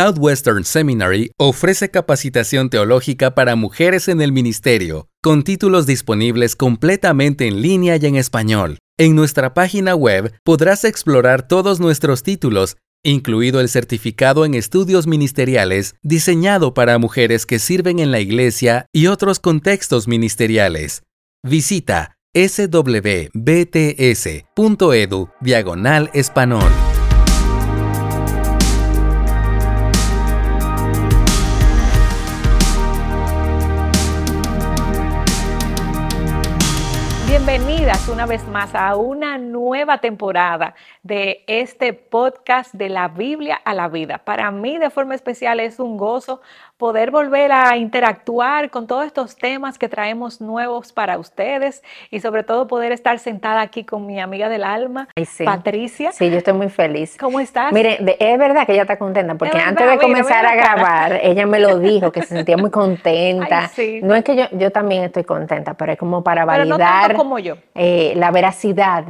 Southwestern Seminary ofrece capacitación teológica para mujeres en el ministerio, con títulos disponibles completamente en línea y en español. En nuestra página web podrás explorar todos nuestros títulos, incluido el certificado en estudios ministeriales diseñado para mujeres que sirven en la iglesia y otros contextos ministeriales. Visita swbts.edu diagonal español. Una vez más a una nueva temporada de este podcast de la Biblia a la vida. Para mí de forma especial es un gozo poder volver a interactuar con todos estos temas que traemos nuevos para ustedes y sobre todo poder estar sentada aquí con mi amiga del alma, Patricia. Sí, yo estoy muy feliz. ¿Cómo estás? Mire, es verdad que ella está contenta porque antes de comenzar a grabar, ella me lo dijo, que se sentía muy contenta. No es que yo, yo también estoy contenta, pero es como para validar como yo. Eh, la veracidad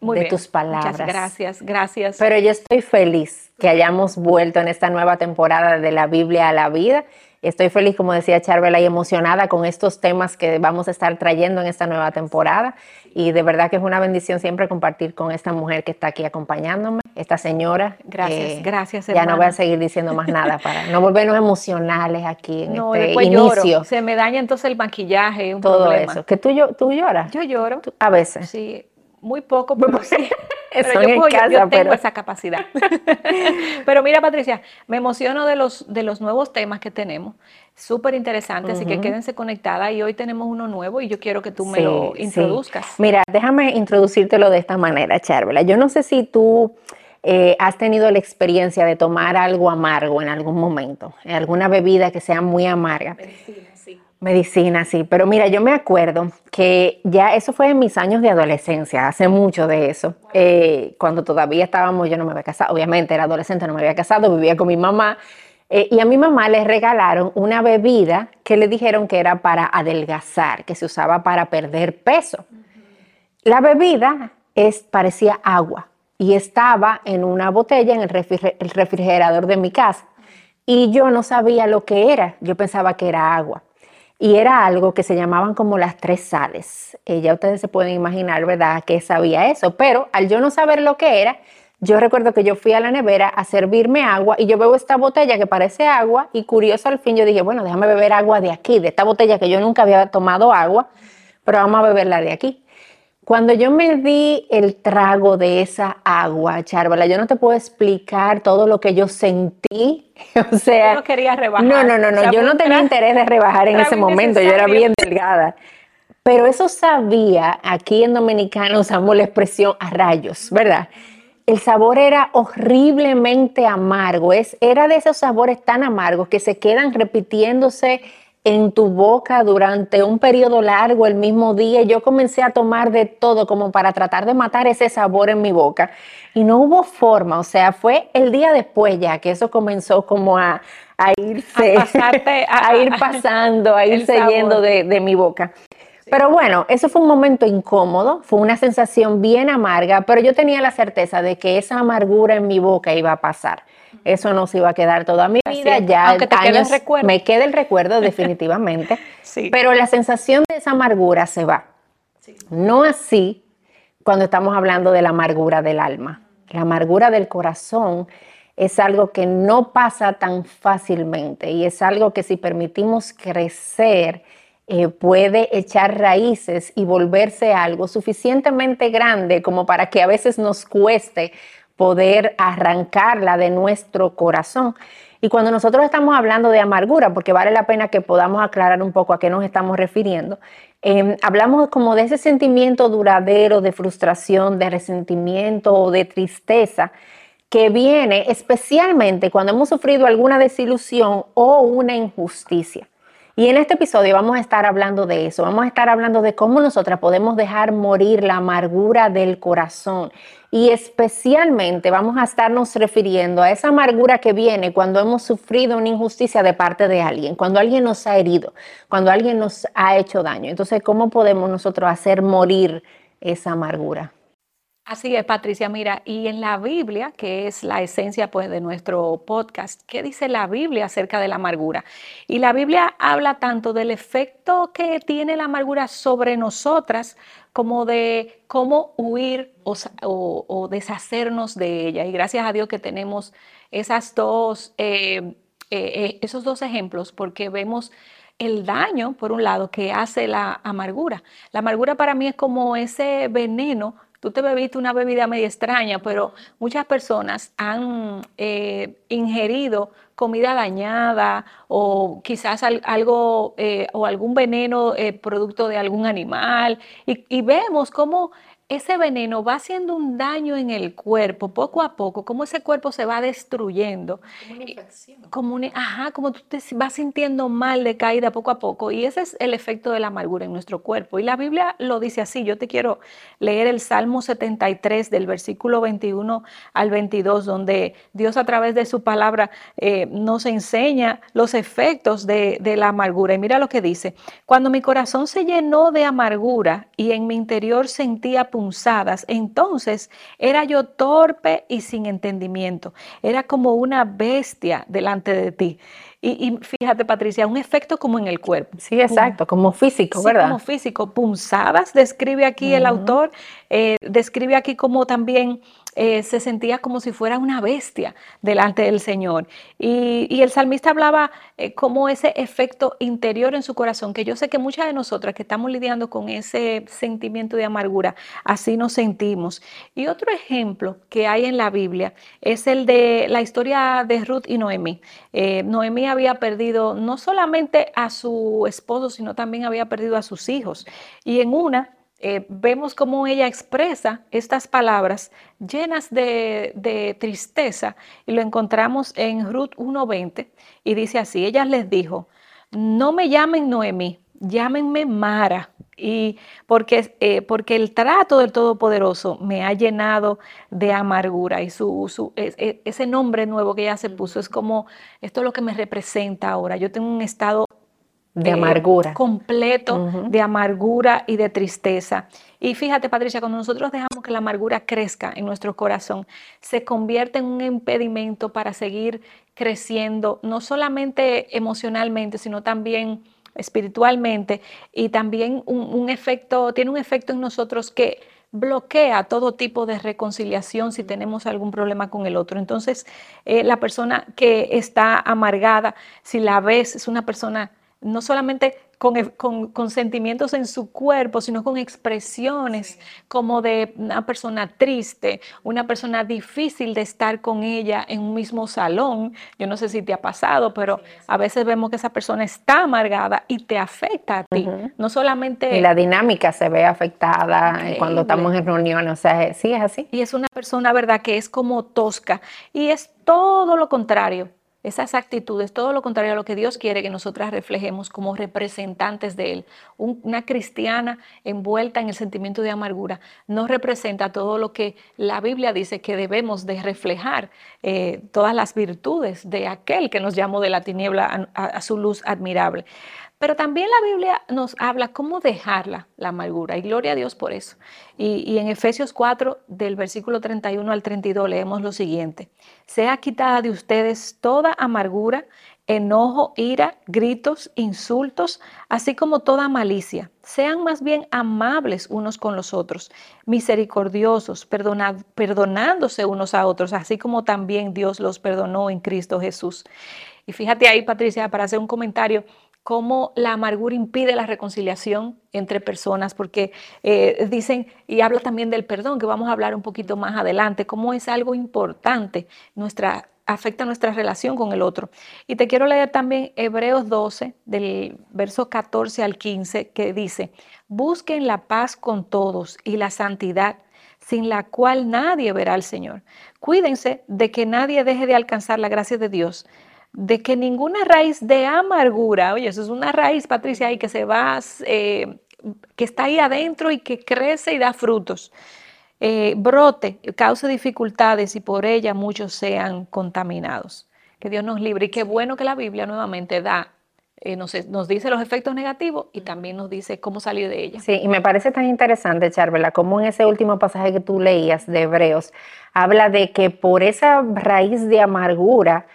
de tus palabras. Muchas gracias, gracias. Pero yo estoy feliz que hayamos vuelto en esta nueva temporada de la Biblia a la vida. Estoy feliz, como decía Charvela, y emocionada con estos temas que vamos a estar trayendo en esta nueva temporada. Y de verdad que es una bendición siempre compartir con esta mujer que está aquí acompañándome, esta señora. Gracias, eh, gracias. Ya no voy a seguir diciendo más nada para no volvernos emocionales aquí en este inicio. Se me daña entonces el maquillaje, un todo eso. ¿Que tú, tú lloras? Yo lloro. a veces. Sí, muy poco, pero sí. pero yo, tengo esa capacidad. pero mira, Patricia, me emociono de los, de los nuevos temas que tenemos. Súper interesantes, así que quédense conectadas. Y hoy tenemos uno nuevo y yo quiero que tú me lo introduzcas. Mira, déjame introducírtelo de esta manera, Charvela. Yo no sé si tú eh, has tenido la experiencia de tomar algo amargo en algún momento, alguna bebida que sea muy amarga. Medicina, sí, pero mira, yo me acuerdo que ya eso fue en mis años de adolescencia, hace mucho de eso, eh, cuando todavía estábamos, yo no me había casado, obviamente era adolescente, no me había casado, vivía con mi mamá, eh, y a mi mamá le regalaron una bebida que le dijeron que era para adelgazar, que se usaba para perder peso. La bebida es, parecía agua y estaba en una botella en el refrigerador de mi casa, y yo no sabía lo que era, yo pensaba que era agua y era algo que se llamaban como las tres sales. Eh, ya ustedes se pueden imaginar, ¿verdad?, que sabía eso, pero al yo no saber lo que era, yo recuerdo que yo fui a la nevera a servirme agua y yo veo esta botella que parece agua y curioso al fin yo dije, bueno, déjame beber agua de aquí, de esta botella que yo nunca había tomado agua, pero vamos a beberla de aquí. Cuando yo me di el trago de esa agua, Charvala, yo no te puedo explicar todo lo que yo sentí. O sea, no quería rebajar. No, no, no, no. yo no tenía interés de rebajar en ese momento. Yo era bien delgada. Pero eso sabía, aquí en Dominicano usamos la expresión a rayos, ¿verdad? El sabor era horriblemente amargo. Es, era de esos sabores tan amargos que se quedan repitiéndose en tu boca durante un periodo largo el mismo día. Yo comencé a tomar de todo como para tratar de matar ese sabor en mi boca y no hubo forma, o sea, fue el día después ya que eso comenzó como a, irse, a, ir pasando, a irse yendo de, de mi boca. Pero bueno, eso fue un momento incómodo, fue una sensación bien amarga, pero yo tenía la certeza de que esa amargura en mi boca iba a pasar. Eso no se iba a quedar toda mi vida, ya Aunque te años, el recuerdo. me queda el recuerdo definitivamente, pero la sensación de esa amargura se va. No así cuando estamos hablando de la amargura del alma. La amargura del corazón es algo que no pasa tan fácilmente y es algo que si permitimos crecer, eh, puede echar raíces y volverse algo suficientemente grande como para que a veces nos cueste poder arrancarla de nuestro corazón. Y cuando nosotros estamos hablando de amargura, porque vale la pena que podamos aclarar un poco a qué nos estamos refiriendo, em, hablamos como de ese sentimiento duradero de frustración, de resentimiento o de tristeza que viene especialmente cuando hemos sufrido alguna desilusión o una injusticia. Y en este episodio vamos a estar hablando de eso, vamos a estar hablando de cómo nosotras podemos dejar morir la amargura del corazón. Y especialmente vamos a estarnos refiriendo a esa amargura que viene cuando hemos sufrido una injusticia de parte de alguien, cuando alguien nos ha herido, cuando alguien nos ha hecho daño. Entonces, ¿cómo podemos nosotros hacer morir esa amargura? Así es, Patricia. Mira, y en la Biblia, que es la esencia pues, de nuestro podcast, ¿qué dice la Biblia acerca de la amargura? Y la Biblia habla tanto del efecto que tiene la amargura sobre nosotras como de cómo huir o, deshacernos de ella. Y gracias a Dios que tenemos esas dos, eh, eh, esos dos ejemplos, porque vemos el daño, por un lado, que hace la amargura. La amargura para mí es como ese veneno tú te bebiste una bebida media extraña, pero muchas personas han eh, ingerido comida dañada o quizás algo eh, o algún veneno eh, producto de algún animal y, y vemos cómo ese veneno va haciendo un daño en el cuerpo poco a poco, como ese cuerpo se va destruyendo. Como una infección. Como ajá, como tú te vas sintiendo mal de caída poco a poco. Y ese es el efecto de la amargura en nuestro cuerpo. Y la Biblia lo dice así. Yo te quiero leer el Salmo 73 del versículo 21 al 22, donde Dios a través de su palabra eh, nos enseña los efectos de, de la amargura. Y mira lo que dice. Cuando mi corazón se llenó de amargura y en mi interior sentía entonces era yo torpe y sin entendimiento. Era como una bestia delante de ti. Y, fíjate, Patricia, un efecto como en el cuerpo. Sí, exacto, como físico, sí, ¿verdad? Como físico, punzadas, describe aquí el autor, eh, describe aquí como también eh, se sentía como si fuera una bestia delante del Señor. Y, el salmista hablaba eh, como ese efecto interior en su corazón, que yo sé que muchas de nosotras que estamos lidiando con ese sentimiento de amargura, así nos sentimos. Y otro ejemplo que hay en la Biblia es el de la historia de Ruth y Noemí. Eh, Noemí había perdido no solamente a su esposo, sino también había perdido a sus hijos. Y en una eh, vemos cómo ella expresa estas palabras llenas de, tristeza y lo encontramos en Ruth 1.20 y dice así, ella les dijo, no me llamen Noemí, llámenme Mara. Y porque, eh, porque el trato del Todopoderoso me ha llenado de amargura y su, e, ese nombre nuevo que ella se puso es como, esto es lo que me representa ahora. Yo tengo un estado de eh, amargura. completo de amargura y de tristeza. Y fíjate, Patricia, cuando nosotros dejamos que la amargura crezca en nuestro corazón, se convierte en un impedimento para seguir creciendo, no solamente emocionalmente, sino también espiritualmente y también un, efecto, tiene un efecto en nosotros que bloquea todo tipo de reconciliación si tenemos algún problema con el otro. Entonces, eh, la persona que está amargada, si la ves, es una persona no solamente con, sentimientos en su cuerpo, sino con expresiones como de una persona triste, una persona difícil de estar con ella en un mismo salón. Yo no sé si te ha pasado, pero a veces vemos que esa persona está amargada y te afecta a ti. No solamente... Y la dinámica se ve afectada cuando estamos en reuniones, o sea, sí es así. Y es una persona, ¿verdad?, que es como tosca y es todo lo contrario esas actitudes, todo lo contrario a lo que Dios quiere que nosotras reflejemos como representantes de Él. una cristiana envuelta en el sentimiento de amargura no representa todo lo que la Biblia dice que debemos de reflejar, eh, todas las virtudes de aquel que nos llamó de la tiniebla a su luz admirable. Pero también la Biblia nos habla cómo dejarla, la amargura, y gloria a Dios por eso. Y, en Efesios 4, del versículo 31 al 32, leemos lo siguiente. Sea quitada de ustedes toda amargura, enojo, ira, gritos, insultos, así como toda malicia. Sean más bien amables unos con los otros, misericordiosos, perdonándose unos a otros, así como también Dios los perdonó en Cristo Jesús. Y fíjate ahí, Patricia, para hacer un comentario, cómo la amargura impide la reconciliación entre personas, porque eh, dicen, y habla también del perdón, que vamos a hablar un poquito más adelante, cómo es algo importante, nuestra, afecta nuestra relación con el otro. Y te quiero leer también Hebreos 12, del verso 14 al 15, que dice, busquen la paz con todos y la santidad sin la cual nadie verá al Señor. Cuídense de que nadie deje de alcanzar la gracia de Dios de que ninguna raíz de amargura, oye, eso es una raíz, Patricia, ahí que se va, eh, que está ahí adentro y que crece y da frutos, eh, brote, cause dificultades y por ella muchos sean contaminados. Que Dios nos libre. Y qué bueno que la Biblia nuevamente da eh, nos, nos, dice los efectos negativos y también nos dice cómo salir de ella. Sí, y me parece tan interesante, Charvela, como en ese último pasaje que tú leías de Hebreos, habla de que por esa raíz de amargura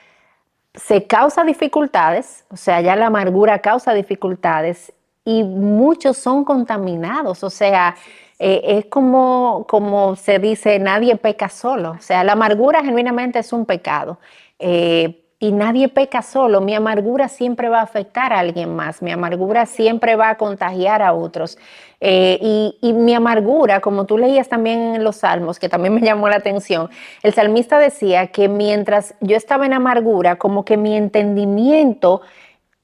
se causa dificultades, o sea, ya la amargura causa dificultades y muchos son contaminados, o sea, eh, es como, como se dice, nadie peca solo, o sea, la amargura genuinamente es un pecado. Eh, y nadie peca solo. Mi amargura siempre va a afectar a alguien más. Mi amargura siempre va a contagiar a otros. Eh, y, mi amargura, como tú leías también en los salmos, que también me llamó la atención, el salmista decía que mientras yo estaba en amargura, como que mi entendimiento,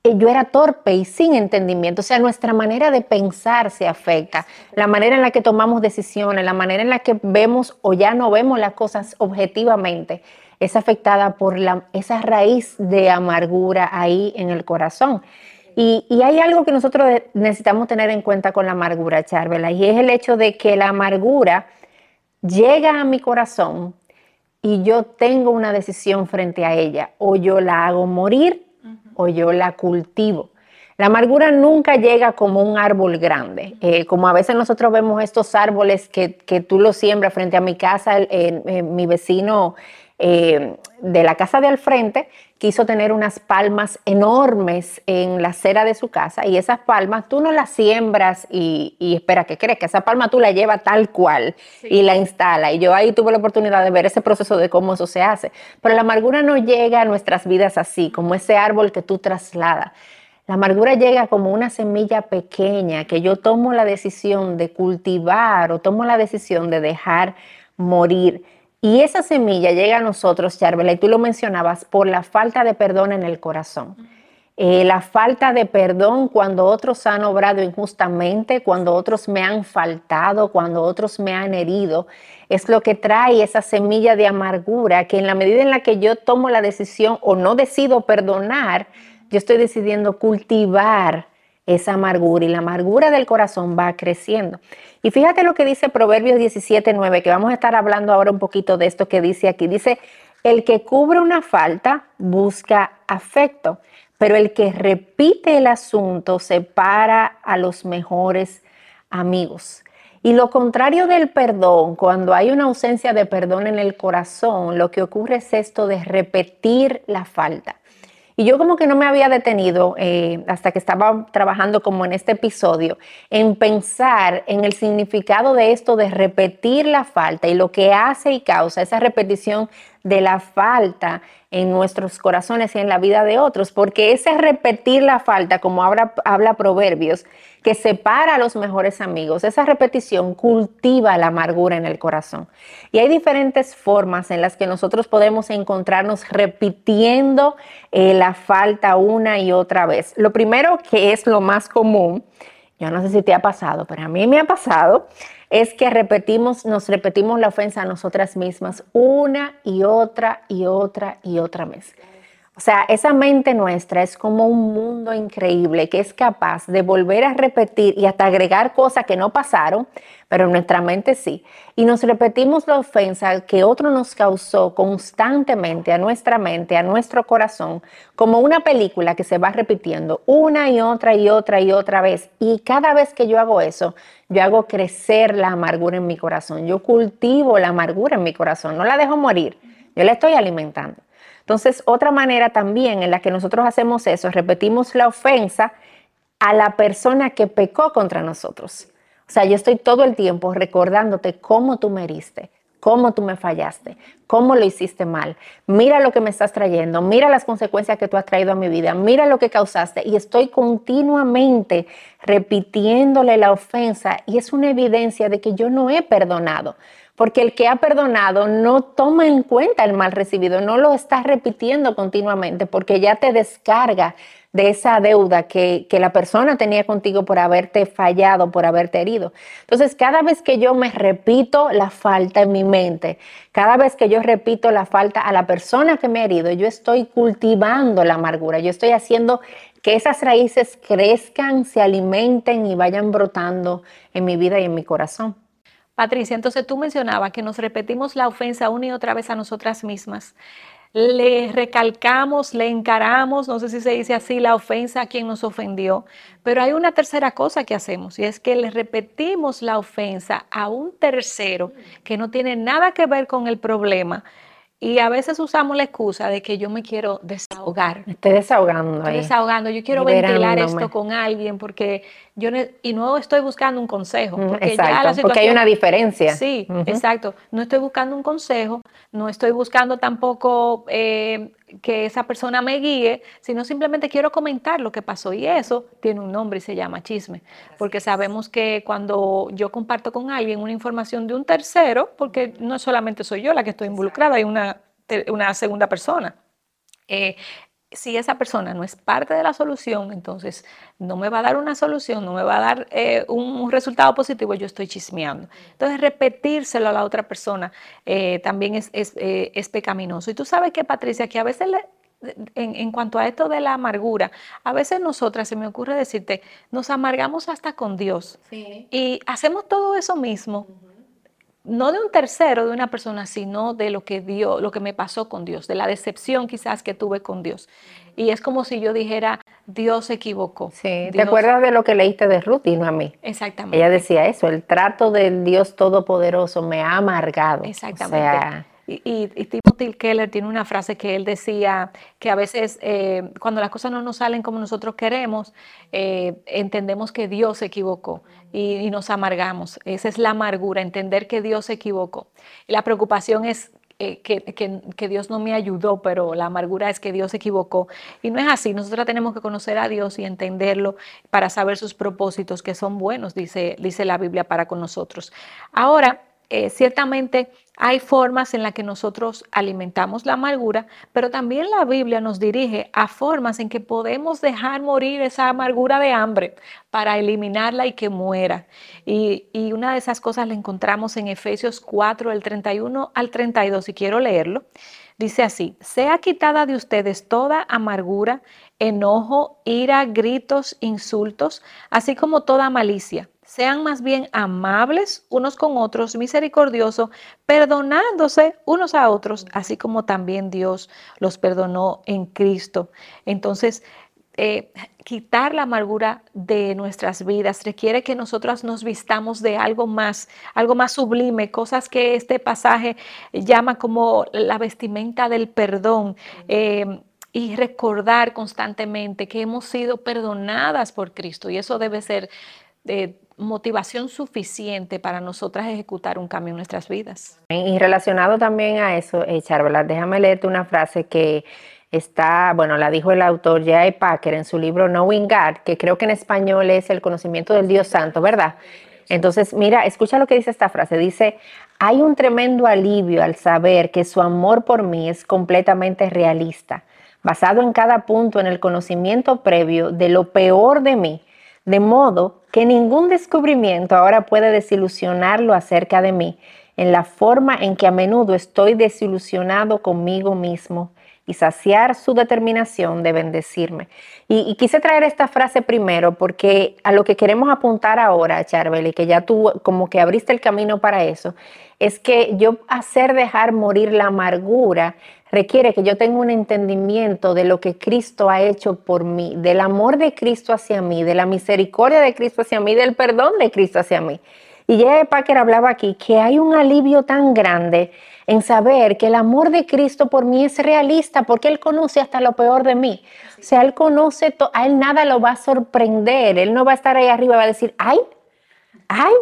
eh, yo era torpe y sin entendimiento. O sea, nuestra manera de pensar se afecta. La manera en la que tomamos decisiones, la manera en la que vemos o ya no vemos las cosas objetivamente es afectada por la, esa raíz de amargura ahí en el corazón. Y, hay algo que nosotros necesitamos tener en cuenta con la amargura, Charvela, y es el hecho de que la amargura llega a mi corazón y yo tengo una decisión frente a ella, o yo la hago morir o yo la cultivo. La amargura nunca llega como un árbol grande, eh, como a veces nosotros vemos estos árboles que, tú los siembras frente a mi casa, mi vecino eh, de la casa de al frente quiso tener unas palmas enormes en la acera de su casa y esas palmas tú no las siembras y, espera. Que esa palma tú la llevas tal cual y la instala. Y yo ahí tuve la oportunidad de ver ese proceso de cómo eso se hace. Pero la amargura no llega a nuestras vidas así, como ese árbol que tú trasladas. La amargura llega como una semilla pequeña que yo tomo la decisión de cultivar o tomo la decisión de dejar morir. Y esa semilla llega a nosotros, Charvela, y tú lo mencionabas, por la falta de perdón en el corazón. Eh, la falta de perdón cuando otros han obrado injustamente, cuando otros me han faltado, cuando otros me han herido, es lo que trae esa semilla de amargura que en la medida en la que yo tomo la decisión o no decido perdonar, yo estoy decidiendo cultivar esa amargura y la amargura del corazón va creciendo. Y fíjate lo que dice Proverbios 17, 9, que vamos a estar hablando ahora un poquito de esto que dice aquí. Dice, el que cubre una falta busca afecto, pero el que repite el asunto separa a los mejores amigos. Y lo contrario del perdón, cuando hay una ausencia de perdón en el corazón, lo que ocurre es esto de repetir la falta. Y yo como que no me había detenido eh, hasta que estaba trabajando como en este episodio en pensar en el significado de esto de repetir la falta y lo que hace y causa esa repetición de la falta en nuestros corazones y en la vida de otros, porque ese repetir la falta, como habla, habla Proverbios, que separa a los mejores amigos, esa repetición cultiva la amargura en el corazón. Y hay diferentes formas en las que nosotros podemos encontrarnos repitiendo eh, la falta una y otra vez. Lo primero que es lo más común, yo no sé si te ha pasado, pero a mí me ha pasado, es que repetimos, nos repetimos la ofensa a nosotras mismas una y otra y otra y otra vez. O sea, esa mente nuestra es como un mundo increíble que es capaz de volver a repetir y hasta agregar cosas que no pasaron, pero nuestra mente sí. Y nos repetimos la ofensa que otro nos causó constantemente a nuestra mente, a nuestro corazón, como una película que se va repitiendo una y otra y otra y otra vez. Y cada vez que yo hago eso, yo hago crecer la amargura en mi corazón. Yo cultivo la amargura en mi corazón, no la dejo morir, yo la estoy alimentando. Entonces, otra manera también en la que nosotros hacemos eso, repetimos la ofensa a la persona que pecó contra nosotros. O sea, yo estoy todo el tiempo recordándote cómo tú me heriste, cómo tú me fallaste, cómo lo hiciste mal. Mira lo que me estás trayendo, mira las consecuencias que tú has traído a mi vida, mira lo que causaste. Y estoy continuamente repitiéndole la ofensa y es una evidencia de que yo no he perdonado. Porque el que ha perdonado no toma en cuenta el mal recibido, no lo está repitiendo continuamente porque ya te descarga de esa deuda que, que, la persona tenía contigo por haberte fallado, por haberte herido. Entonces, cada vez que yo me repito la falta en mi mente, cada vez que yo repito la falta a la persona que me ha herido, yo estoy cultivando la amargura, yo estoy haciendo que esas raíces crezcan, se alimenten y vayan brotando en mi vida y en mi corazón. Patricia, entonces tú mencionabas que nos repetimos la ofensa una y otra vez a nosotras mismas. Le recalcamos, le encaramos, no sé si se dice así, la ofensa a quien nos ofendió. Pero hay una tercera cosa que hacemos y es que le repetimos la ofensa a un tercero que no tiene nada que ver con el problema y a veces usamos la excusa de que yo me quiero desahogar. Me estoy desahogando. Estoy desahogando. Yo quiero ventilar esto con alguien porque yo y no estoy buscando un consejo. Porque, exacto, porque hay una diferencia. Sí, exacto. No estoy buscando un consejo, no estoy buscando tampoco eh, que esa persona me guíe, sino simplemente quiero comentar lo que pasó. Y eso tiene un nombre y se llama chisme, porque sabemos que cuando yo comparto con alguien una información de un tercero, porque no solamente soy yo la que estoy involucrada, hay una, una segunda persona. Eh, si esa persona no es parte de la solución, entonces no me va a dar una solución, no me va a dar eh, un, resultado positivo, yo estoy chismeando. Entonces, repetírselo a la otra persona eh, también es, eh, es, pecaminoso. Y tú sabes que, Patricia, que a veces en, cuanto a esto de la amargura, a veces nosotras, se me ocurre decirte, nos amargamos hasta con Dios. Y hacemos todo eso mismo no de un tercero, de una persona, sino de lo que dio, lo que me pasó con Dios, de la decepción quizás que tuve con Dios. Y es como si yo dijera, Dios se equivocó. Sí, ¿te acuerdas de lo que leíste de Ruth y no a mí? Exactamente. Ella decía eso, el trato del Dios Todopoderoso me ha amargado. Exactamente. Y, Timothy Keller tiene una frase que él decía que a veces eh, cuando las cosas no nos salen como nosotros queremos, eh, entendemos que Dios se equivocó y, nos amargamos. Esa es la amargura, entender que Dios se equivocó. Y la preocupación es eh, que, Dios no me ayudó, pero la amargura es que Dios se equivocó. Y no es así, nosotros tenemos que conocer a Dios y entenderlo para saber sus propósitos, que son buenos, dice, dice la Biblia para con nosotros. Ahora, eh, ciertamente hay formas en las que nosotros alimentamos la amargura, pero también la Biblia nos dirige a formas en que podemos dejar morir esa amargura de hambre para eliminarla y que muera. Y, y una de esas cosas la encontramos en Efesios 4, el 31 al 32, y quiero leerlo. Dice así, sea quitada de ustedes toda amargura, enojo, ira, gritos, insultos, así como toda malicia sean más bien amables unos con otros, misericordiosos, perdonándose unos a otros, así como también Dios los perdonó en Cristo. Entonces, eh, quitar la amargura de nuestras vidas requiere que nosotras nos vistamos de algo más, algo más sublime, cosas que este pasaje llama como la vestimenta del perdón. Eh, y recordar constantemente que hemos sido perdonadas por Cristo y eso debe ser de motivación suficiente para nosotras ejecutar un cambio en nuestras vidas. Y relacionado también a eso, eh, déjame leerte una frase que está, bueno, la dijo el autor J.I. Packer en su libro Knowing God, que creo que en español es el conocimiento del Dios Santo, ¿verdad? Entonces, mira, escucha lo que dice esta frase. Dice, hay un tremendo alivio al saber que su amor por mí es completamente realista, basado en cada punto en el conocimiento previo de lo peor de mí de modo que ningún descubrimiento ahora puede desilusionarlo acerca de mí, en la forma en que a menudo estoy desilusionado conmigo mismo y saciar su determinación de bendecirme. Y, quise traer esta frase primero porque a lo que queremos apuntar ahora, Charbel, y que ya tú como que abriste el camino para eso, es que yo hacer dejar morir la amargura requiere que yo tenga un entendimiento de lo que Cristo ha hecho por mí, del amor de Cristo hacia mí, de la misericordia de Cristo hacia mí, del perdón de Cristo hacia mí. Y ya Packer hablaba aquí que hay un alivio tan grande en saber que el amor de Cristo por mí es realista porque Él conoce hasta lo peor de mí. O sea, Él conoce, a Él nada lo va a sorprender. Él no va a estar ahí arriba va a decir, ay, ay,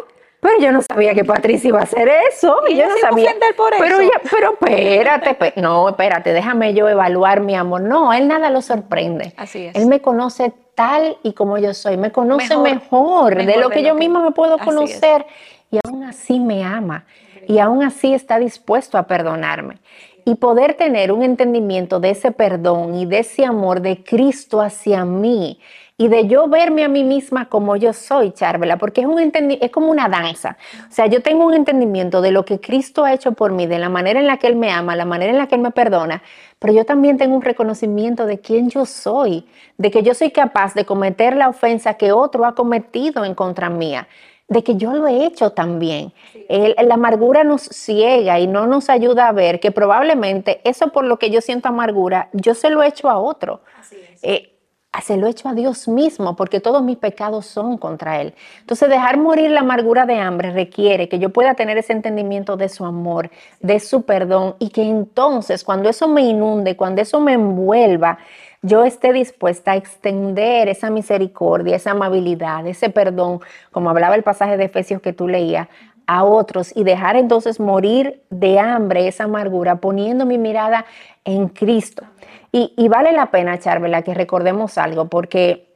pero yo no sabía que Patricia iba a hacer eso. Y yo no sabía. Por pero, pero espérate, no, espérate, déjame yo evaluar mi amor. No, él nada lo sorprende. Así es. Él me conoce tal y como yo soy. Me conoce mejor, de lo que yo misma me puedo conocer. Y aún así me ama. Y aún así está dispuesto a perdonarme. Y poder tener un entendimiento de ese perdón y de ese amor de Cristo hacia mí y de yo verme a mí misma como yo soy, Charvela, porque es, un es como una danza. O sea, yo tengo un entendimiento de lo que Cristo ha hecho por mí, de la manera en la que Él me ama, la manera en la que Él me perdona, pero yo también tengo un reconocimiento de quién yo soy, de que yo soy capaz de cometer la ofensa que otro ha cometido en contra mía. De que yo lo he hecho también. la amargura nos ciega y no nos ayuda a ver que probablemente eso por lo que yo siento amargura, yo se lo he hecho a otro. Así es. Eh, se lo he hecho a Dios mismo, porque todos mis pecados son contra Él. Entonces, dejar morir la amargura de hambre requiere que yo pueda tener ese entendimiento de su amor, de su perdón, y que entonces, cuando eso me inunde, cuando eso me envuelva, yo esté dispuesta a extender esa misericordia, esa amabilidad, ese perdón, como hablaba el pasaje de Efesios que tú leías, a otros y dejar entonces morir de hambre esa amargura, poniendo mi mirada en Cristo. Y, vale la pena, Charvela, que recordemos algo, porque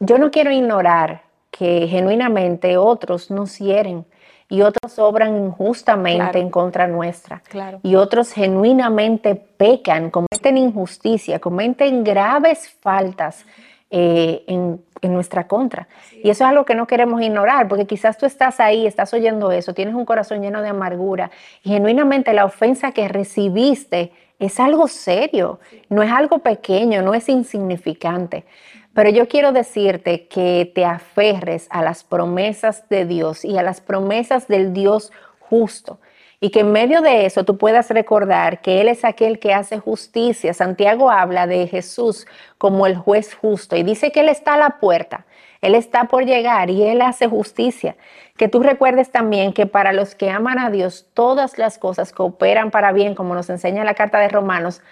yo no quiero ignorar que genuinamente otros nos hieren y otros obran injustamente en contra nuestra. Y otros genuinamente pecan, cometen injusticia, cometen graves faltas eh, en, en, nuestra contra. Y eso es algo que no queremos ignorar, porque quizás tú estás ahí, estás oyendo eso, tienes un corazón lleno de amargura y genuinamente la ofensa que recibiste es algo serio, no es algo pequeño, no es insignificante. Pero yo quiero decirte que te aferres a las promesas de Dios y a las promesas del Dios justo. Y que en medio de eso tú puedas recordar que Él es aquel que hace justicia. Santiago habla de Jesús como el juez justo y dice que Él está a la puerta. Él está por llegar y Él hace justicia. Que tú recuerdes también que para los que aman a Dios, todas las cosas cooperan para bien, como nos enseña la carta de Romanos,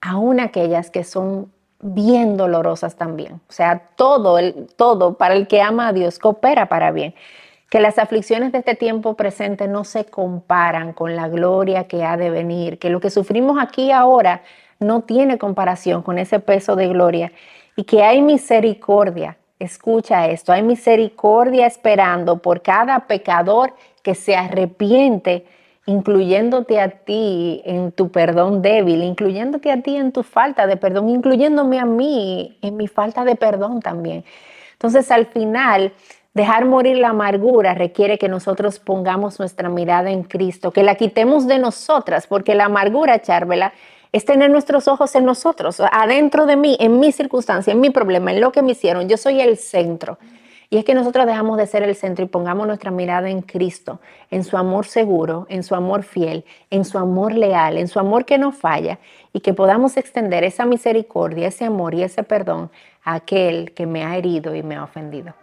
aun aquellas que son bien dolorosas también. O sea, todo, el, todo para el que ama a Dios coopera para bien. Que las aflicciones de este tiempo presente no se comparan con la gloria que ha de venir. Que lo que sufrimos aquí ahora no tiene comparación con ese peso de gloria. Y que hay misericordia Escucha esto, hay misericordia esperando por cada pecador que se arrepiente, incluyéndote a ti en tu perdón débil, incluyéndote a ti en tu falta de perdón, incluyéndome a mí en mi falta de perdón también. Entonces, al final, dejar morir la amargura requiere que nosotros pongamos nuestra mirada en Cristo, que la quitemos de nosotras, porque la amargura, Charvela, es tener nuestros ojos en nosotros, adentro de mí, en mi circunstancia, en mi problema, en lo que me hicieron. Yo soy el centro. Y es que nosotros dejamos de ser el centro y pongamos nuestra mirada en Cristo, en su amor seguro, en su amor fiel, en su amor leal, en su amor que no falla, y que podamos extender esa misericordia, ese amor y ese perdón a aquel que me ha herido y me ha ofendido.